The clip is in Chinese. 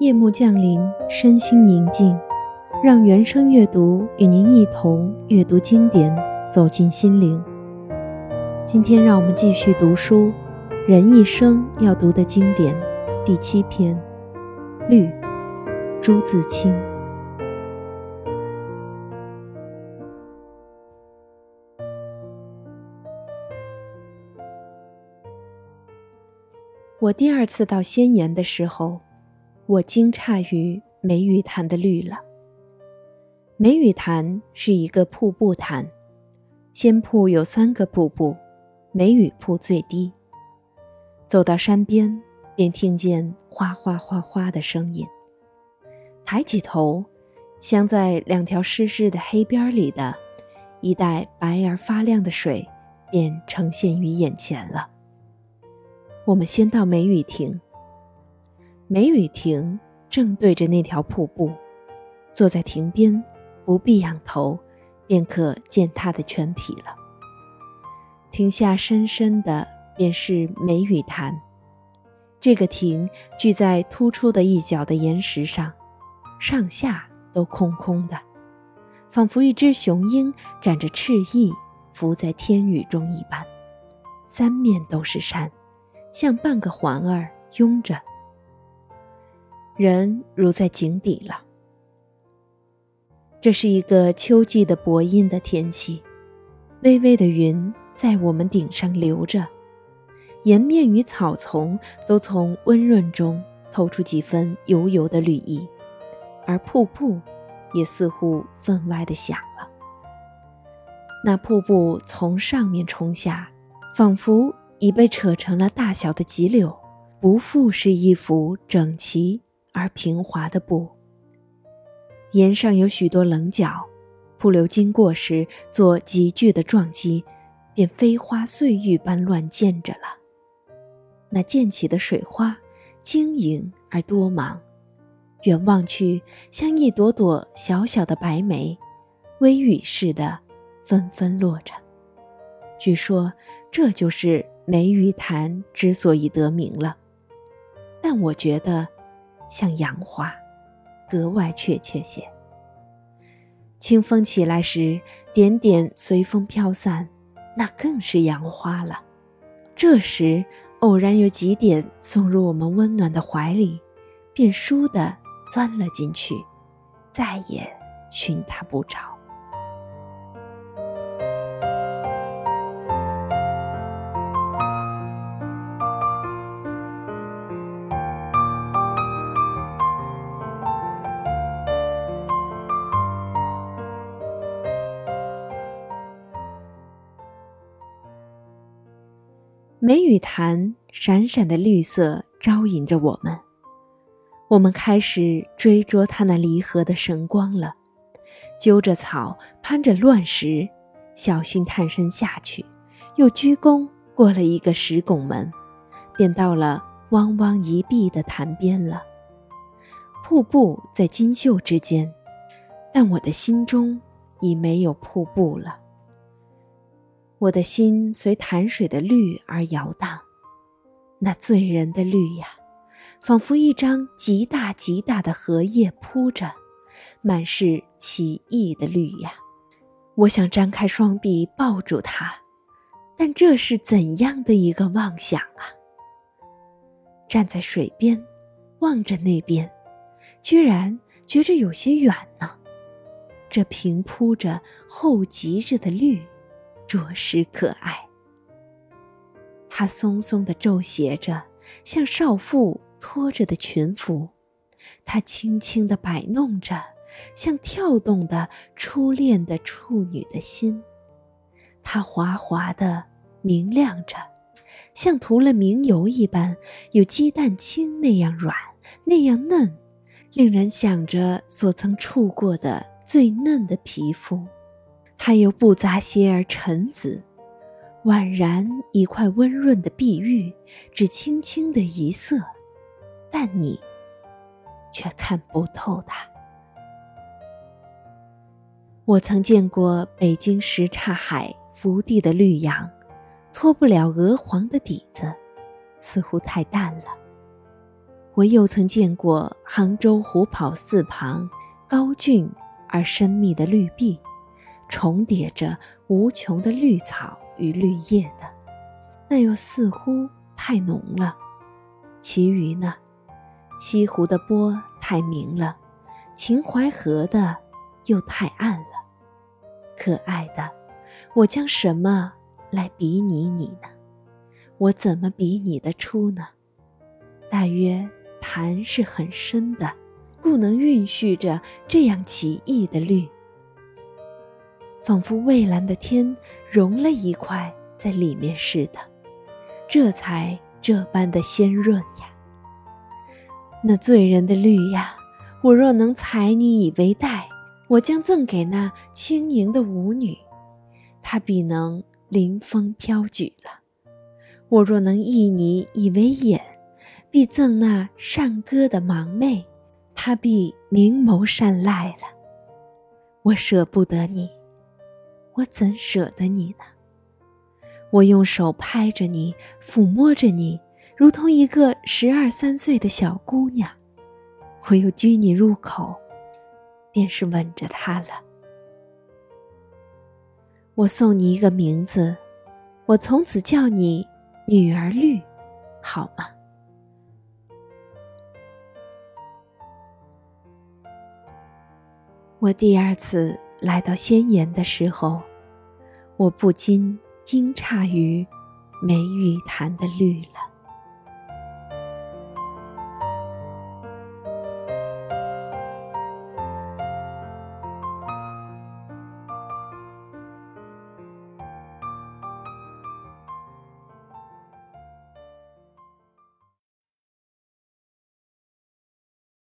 夜幕降临，身心宁静，让原声阅读与您一同阅读经典，走进心灵。今天，让我们继续读书《人一生要读的经典》第七篇《绿》，朱自清。我第二次到仙岩的时候。我惊诧于梅雨潭的绿了。梅雨潭是一个瀑布潭，仙瀑有三个瀑布，梅雨瀑最低。走到山边，便听见哗哗哗哗的声音。抬起头，镶在两条湿湿的黑边里的一带白而发亮的水，便呈现于眼前了。我们先到梅雨亭。梅雨亭正对着那条瀑布，坐在亭边，不必仰头，便可见它的全体了。亭下深深的便是梅雨潭。这个亭聚在突出的一角的岩石上，上下都空空的，仿佛一只雄鹰展着翅翼，浮在天宇中一般。三面都是山，像半个环儿拥着。人如在井底了。这是一个秋季的薄阴的天气，微微的云在我们顶上流着，岩面与草丛都从温润中透出几分油油的绿意，而瀑布也似乎分外的响了。那瀑布从上面冲下，仿佛已被扯成了大小的急柳，不复是一幅整齐。而平滑的布，岩上有许多棱角，瀑流经过时做急剧的撞击，便飞花碎玉般乱溅着了。那溅起的水花，晶莹而多芒，远望去像一朵朵小小的白梅，微雨似的纷纷落着。据说这就是梅雨潭之所以得名了，但我觉得。像杨花，格外确切些。清风起来时，点点随风飘散，那更是杨花了。这时偶然有几点送入我们温暖的怀里，便倏地钻了进去，再也寻它不着。梅雨潭闪闪的绿色招引着我们，我们开始追捉它那离合的神光了。揪着草，攀着乱石，小心探身下去，又鞠躬过了一个石拱门，便到了汪汪一碧的潭边了。瀑布在金秀之间，但我的心中已没有瀑布了。我的心随潭水的绿而摇荡，那醉人的绿呀，仿佛一张极大极大的荷叶铺着，满是奇异的绿呀。我想张开双臂抱住它，但这是怎样的一个妄想啊！站在水边，望着那边，居然觉着有些远呢。这平铺着、厚积着的绿。着实可爱。它松松的皱斜着，像少妇拖着的裙服；它轻轻的摆弄着，像跳动的初恋的处女的心；它滑滑的明亮着，像涂了明油一般，有鸡蛋清那样软，那样嫩，令人想着所曾触过的最嫩的皮肤。它又不杂些儿沉紫，宛然一块温润的碧玉，只轻轻的一色，但你却看不透它。我曾见过北京什刹海福地的绿杨，脱不了鹅黄的底子，似乎太淡了。我又曾见过杭州虎跑寺旁高峻而深密的绿壁，重叠着无穷的绿草与绿叶的，那又似乎太浓了。其余呢，西湖的波太明了，秦淮河的又太暗了。可爱的，我将什么来比拟你呢？我怎么比拟得出呢？大约。潭是很深的，故能蕴蓄着这样奇异的绿，仿佛蔚蓝的天融了一块在里面似的，这才这般的鲜润呀。那醉人的绿呀，我若能采你以为带，我将赠给那轻盈的舞女，她必能临风飘举了；我若能忆你以为眼。必赠那善歌的盲妹，她必明眸善睐了。我舍不得你，我怎舍得你呢？我用手拍着你，抚摸着你，如同一个十二三岁的小姑娘。我又拘你入口，便是吻着她了。我送你一个名字，我从此叫你女儿绿，好吗？我第二次来到仙岩的时候，我不禁惊诧于梅玉潭的绿了。